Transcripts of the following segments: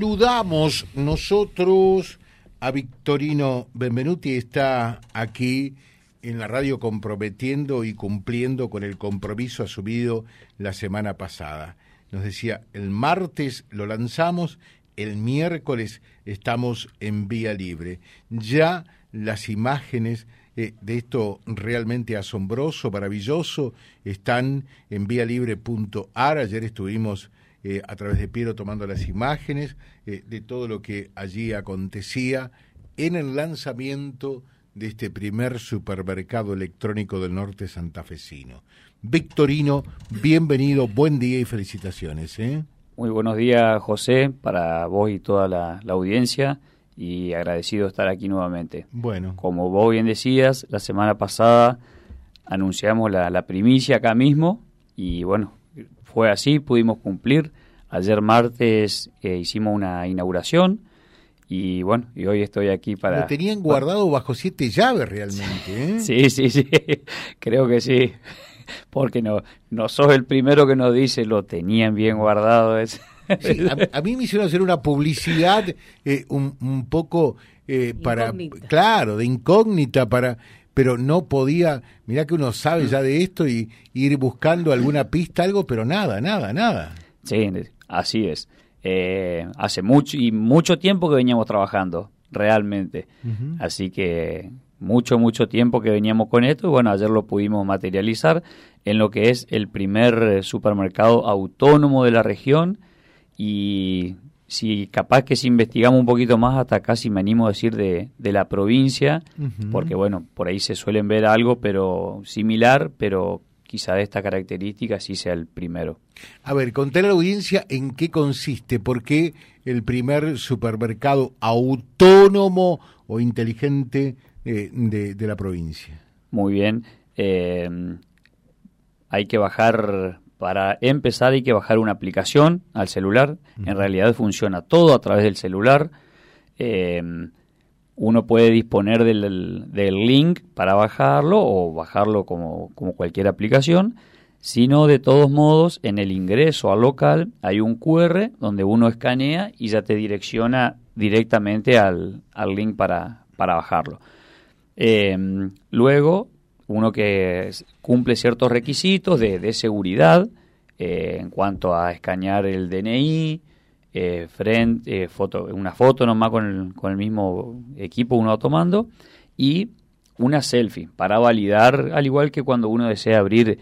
Saludamos nosotros a Victorino Benvenuti, está aquí en la radio comprometiendo y cumpliendo con el compromiso asumido la semana pasada. Nos decía, el martes lo lanzamos, el miércoles estamos en vía libre. Ya las imágenes eh, de esto realmente asombroso, maravilloso, están en vialibre.ar. Ayer estuvimos eh, a través de Piero tomando las imágenes eh, de todo lo que allí acontecía en el lanzamiento de este primer supermercado electrónico del norte santafesino. Victorino, bienvenido, buen día y felicitaciones. ¿eh? Muy buenos días, José, para vos y toda la, audiencia y agradecido de estar aquí nuevamente. Bueno. Como vos bien decías, la semana pasada anunciamos la, la primicia acá mismo y bueno, fue así, pudimos cumplir. Ayer martes eh, hicimos una inauguración y bueno, y hoy estoy aquí para... Lo tenían guardado bajo siete llaves realmente, ¿eh? sí, sí, sí, creo que sí. Porque no, no sos el primero que nos dice, lo tenían bien guardado. a, mí me hicieron hacer una publicidad eh, un, un, poco eh, para... Claro, de incógnita para pero no podía, mirá que uno sabe ya de esto y, ir buscando alguna pista, algo, pero nada, nada, nada. Sí, así es. Eh, hace mucho y mucho tiempo que veníamos trabajando, realmente. Así que mucho, mucho tiempo que veníamos con esto y bueno, ayer lo pudimos materializar en lo que es el primer supermercado autónomo de la región y si capaz que si investigamos un poquito más, hasta casi me animo a decir de, de la provincia, porque bueno, por ahí se suelen ver algo pero similar, pero quizá de esta característica sí sea el primero. A ver, conté a la audiencia en qué consiste, por qué el primer supermercado autónomo o inteligente eh, de, de, la provincia. Muy bien. Eh, hay que bajar para empezar hay que bajar una aplicación al celular. En realidad funciona todo a través del celular. Eh, uno puede disponer del, link para bajarlo o bajarlo como, como cualquier aplicación. Si no, de todos modos, en el ingreso al local hay un QR donde uno escanea y ya te direcciona directamente al, link para, para bajarlo. Eh, luego uno que cumple ciertos requisitos de, seguridad eh, en cuanto a escanear el DNI, eh, frente, eh, foto, una foto nomás con el, con el mismo equipo uno tomando y una selfie para validar, al igual que cuando uno desea abrir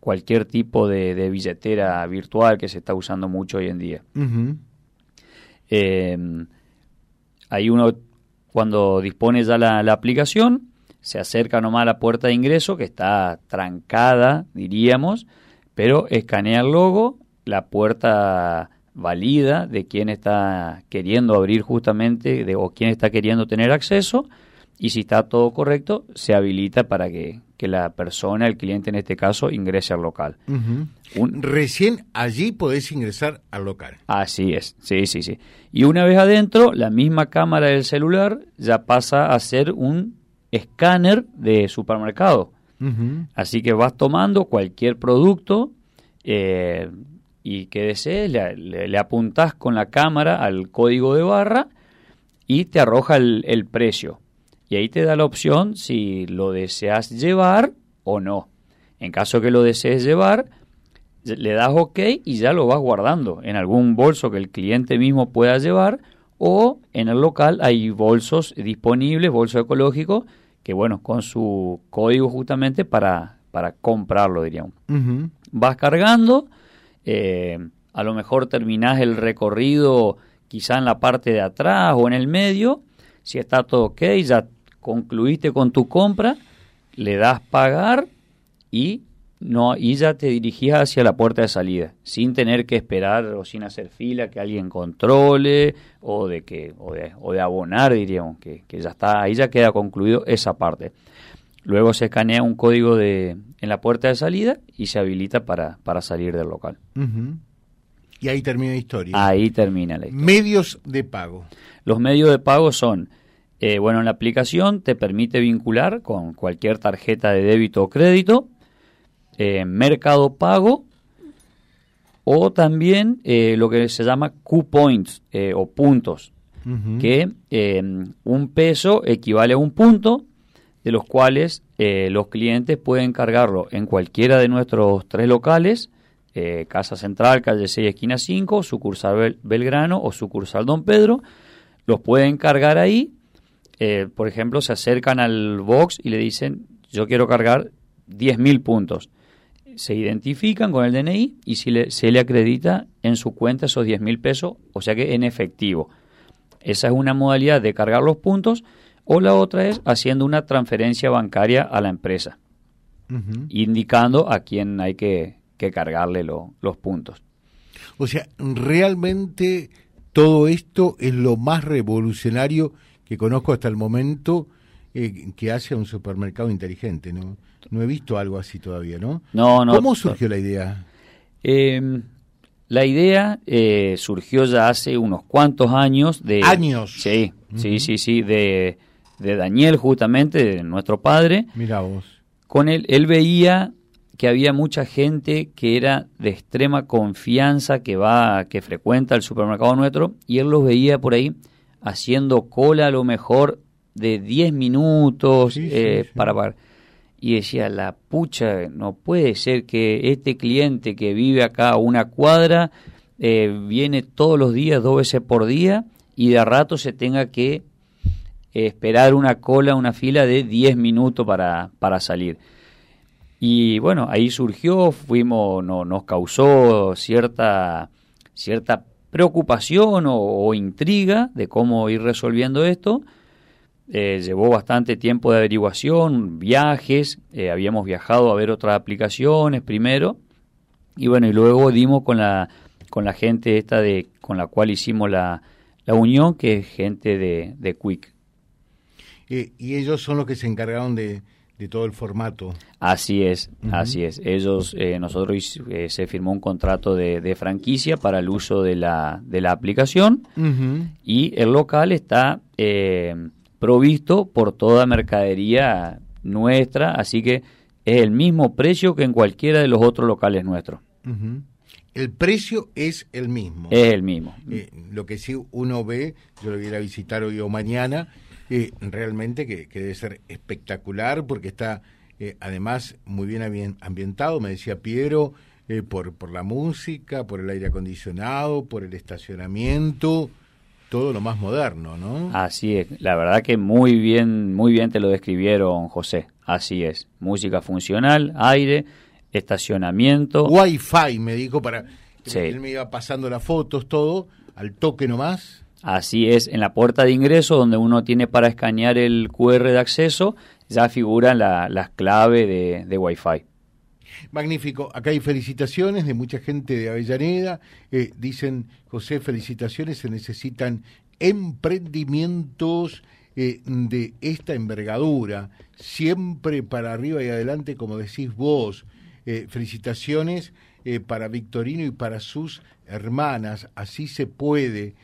cualquier tipo de, billetera virtual que se está usando mucho hoy en día. ahí uno, cuando dispone ya la, la aplicación, se acerca nomás a la puerta de ingreso, que está trancada, diríamos, pero escanea el logo, la puerta valida de quién está queriendo abrir justamente de, o quién está queriendo tener acceso y si está todo correcto se habilita para que, la persona, el cliente en este caso, ingrese al local. Recién allí podés ingresar al local. Así es, sí, sí, sí. Y una vez adentro, la misma cámara del celular ya pasa a ser un escáner de supermercado. Así que vas tomando cualquier producto eh, y que desees, le, le, apuntás con la cámara al código de barra y te arroja el, precio. Y ahí te da la opción si lo deseas llevar o no. En caso que lo desees llevar, le das OK y ya lo vas guardando en algún bolso que el cliente mismo pueda llevar o en el local hay bolsos disponibles, bolso ecológico, que bueno, con su código justamente para, para comprarlo, diríamos. Vas cargando, eh, a lo mejor terminás el recorrido quizá en la parte de atrás o en el medio, si está todo ok, ya concluiste con tu compra, le das pagar y no, y ya te dirigías hacia la puerta de salida, sin tener que esperar o sin hacer fila que alguien controle o de que o de, o de abonar, diríamos, que, que, ya está, ahí ya queda concluido esa parte. Luego se escanea un código de, en la puerta de salida y se habilita para, para salir del local. Y ahí termina la historia. Ahí termina la historia. Medios de pago. Los medios de pago son, eh, bueno, en la aplicación te permite vincular con cualquier tarjeta de débito o crédito, eh, Mercado Pago o también eh, lo que se llama Q-points eh, o puntos, que eh, un peso equivale a un punto, de los cuales los clientes pueden cargarlo en cualquiera de nuestros tres locales, Casa Central, calle 6, esquina 5, sucursal Belgrano o sucursal Don Pedro, los pueden cargar ahí, por ejemplo, se acercan al box y le dicen, yo quiero cargar 10.000 puntos se identifican con el DNI y si se le acredita en su cuenta esos 10 mil pesos, o sea que en efectivo. Esa es una modalidad de cargar los puntos o la otra es haciendo una transferencia bancaria a la empresa, indicando a quién hay que, cargarle los puntos. O sea, realmente todo esto es lo más revolucionario que conozco hasta el momento eh, que hace un supermercado inteligente, ¿no? No he visto algo así todavía, ¿no? No, no. ¿Cómo surgió la idea? Em, la idea eh, surgió ya hace unos cuantos años de... ¿Años? Sí, sí, sí, sí, de, de Daniel justamente, de nuestro padre. Mira vos. Con él, él veía que había mucha gente que era de extrema confianza, que va, que frecuenta el supermercado nuestro, y él los veía por ahí haciendo cola a lo mejor de 10 minutos eh, para pagar y decía, la pucha, no puede ser que este cliente que vive acá a una cuadra eh, viene todos los días, dos veces por día, y de rato se tenga que esperar una cola, una fila de 10 minutos para, para salir. Y bueno, ahí surgió, fuimos, no, nos causó cierta, cierta preocupación o intriga de cómo ir resolviendo esto eh, llevó bastante tiempo de averiguación, viajes, eh, habíamos viajado a ver otras aplicaciones primero y bueno, y luego dimos con la, con la gente esta de, con la cual hicimos la, la unión, que es gente de, de Quick. Eh, y ellos son los que se encargaron de, de todo el formato. Así es, así es. Ellos, nosotros se firmó un contrato de, de, franquicia para el uso de la, de la aplicación y el local está provisto por toda mercadería nuestra, así que es el mismo precio que en cualquiera de los otros locales nuestros. El precio es el mismo. Es el mismo. Eh, lo que sí uno ve, yo lo voy a ir a visitar hoy o mañana, eh, realmente que, debe ser espectacular porque está eh, además muy bien ambientado, me decía Piero, por, por la música, por el aire acondicionado, por el estacionamiento todo lo más moderno, ¿no? Así es, la verdad que muy bien, muy bien te lo describieron, José. Así es, música funcional, aire, estacionamiento. Wi-Fi, me dijo, para... Sí. Él me iba pasando las fotos, todo, al toque nomás. Así es, en la puerta de ingreso, donde uno tiene para escanear el QR de acceso, ya figuran las claves de, de Wi-Fi. Magnífico. Acá hay felicitaciones de mucha gente de Avellaneda. Eh, dicen, José, felicitaciones. Se necesitan emprendimientos eh, de esta envergadura, siempre para arriba y adelante, como decís vos. Eh, felicitaciones para Victorino y para sus hermanas. Así se puede.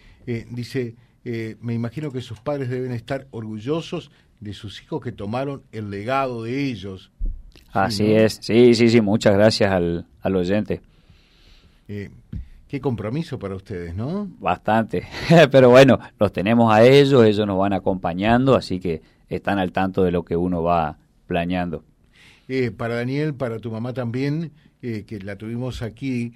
dice, me imagino que sus padres deben estar orgullosos de sus hijos que tomaron el legado de ellos. Así es, sí, sí, sí, muchas gracias al, al oyente. Eh, qué compromiso para ustedes, ¿no? Bastante, pero bueno, los tenemos a ellos, ellos nos van acompañando, así que están al tanto de lo que uno va planeando. Eh, para Daniel, para tu mamá también, eh, que la tuvimos aquí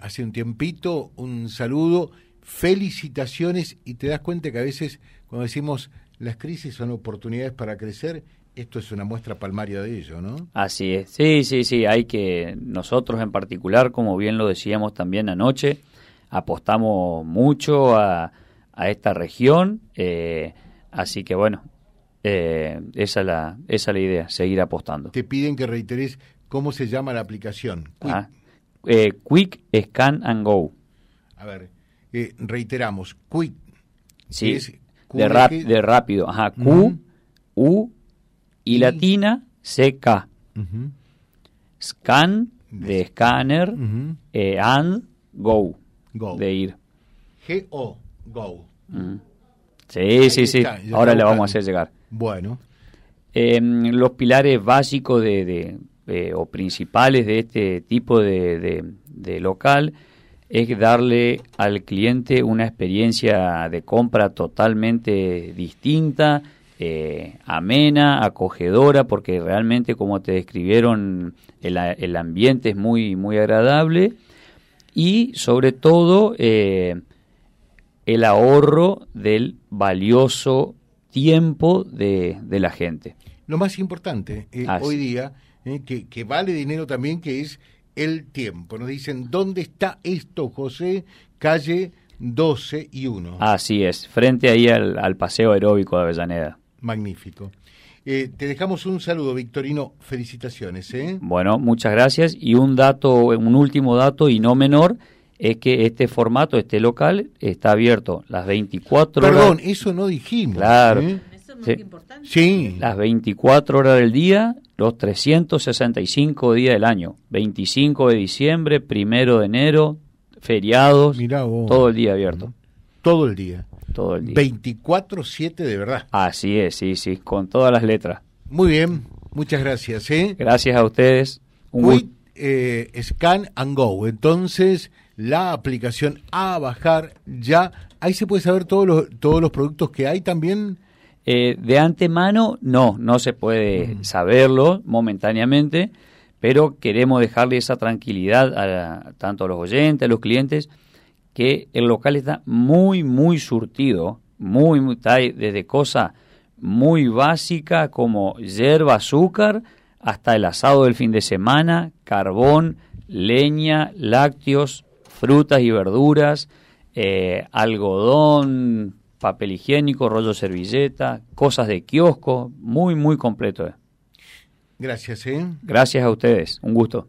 hace un tiempito, un saludo, felicitaciones y te das cuenta que a veces cuando decimos las crisis son oportunidades para crecer, esto es una muestra palmaria de ello, ¿no? Así es. Sí, sí, sí. Hay que, nosotros en particular, como bien lo decíamos también anoche, apostamos mucho a, a esta región. Eh, así que bueno, eh, esa, es la, esa es la idea, seguir apostando. Te piden que reiteres cómo se llama la aplicación. Quick, ah, eh, quick Scan and Go. A ver, reiteramos. Quick. Sí, de, de rápido. Ajá, Q, U, y latina CK. Scan de escáner eh, and go, de ir. G-O, go. Sí, sí, sí. Ahora le vamos a hacer llegar. Bueno. Em, los pilares básicos de, de o principales de este tipo de, de local es darle al cliente una experiencia de compra totalmente distinta, eh, amena, acogedora, porque realmente, como te describieron, el, el ambiente es muy, muy agradable y sobre todo eh, el ahorro del valioso tiempo de, de la gente. Lo más importante eh, hoy día, que, que vale dinero también, que es el tiempo. Nos dicen, ¿dónde está esto, José? Calle 12 y 1. Así es, frente ahí al, Paseo Aeróbico de Avellaneda. Magnífico. Eh, te dejamos un saludo, Victorino. Felicitaciones. ¿eh? Bueno, muchas gracias. Y un dato, un último dato y no menor, es que este formato, este local, está abierto las 24 horas. Perdón, eso no dijimos. Claro. ¿eh? Eso es muy importante. Sí. Las 24 horas del día los 365 días del año, 25 de diciembre, primero de enero, feriados, todo el día abierto. Todo el día. Todo el día. 24-7 de verdad. Así es, sí, sí, con todas las letras. Muy bien, muchas gracias. ¿eh? Gracias a ustedes. Un eh, scan and Go. Entonces, la aplicación a bajar ya. Ahí se puede saber todos los, todos los productos que hay también. Eh, de antemano, no, no se puede saberlo momentáneamente, pero queremos dejarle esa tranquilidad a, tanto a los oyentes, a los clientes, que el local está muy, muy surtido, muy, muy desde cosas muy básicas como hierba, azúcar, hasta el asado del fin de semana, carbón, leña, lácteos, frutas y verduras, eh, algodón, papel higiénico, rollo servilleta, cosas de kiosco, muy, muy completo. Gracias, ¿eh? Gracias a ustedes, un gusto.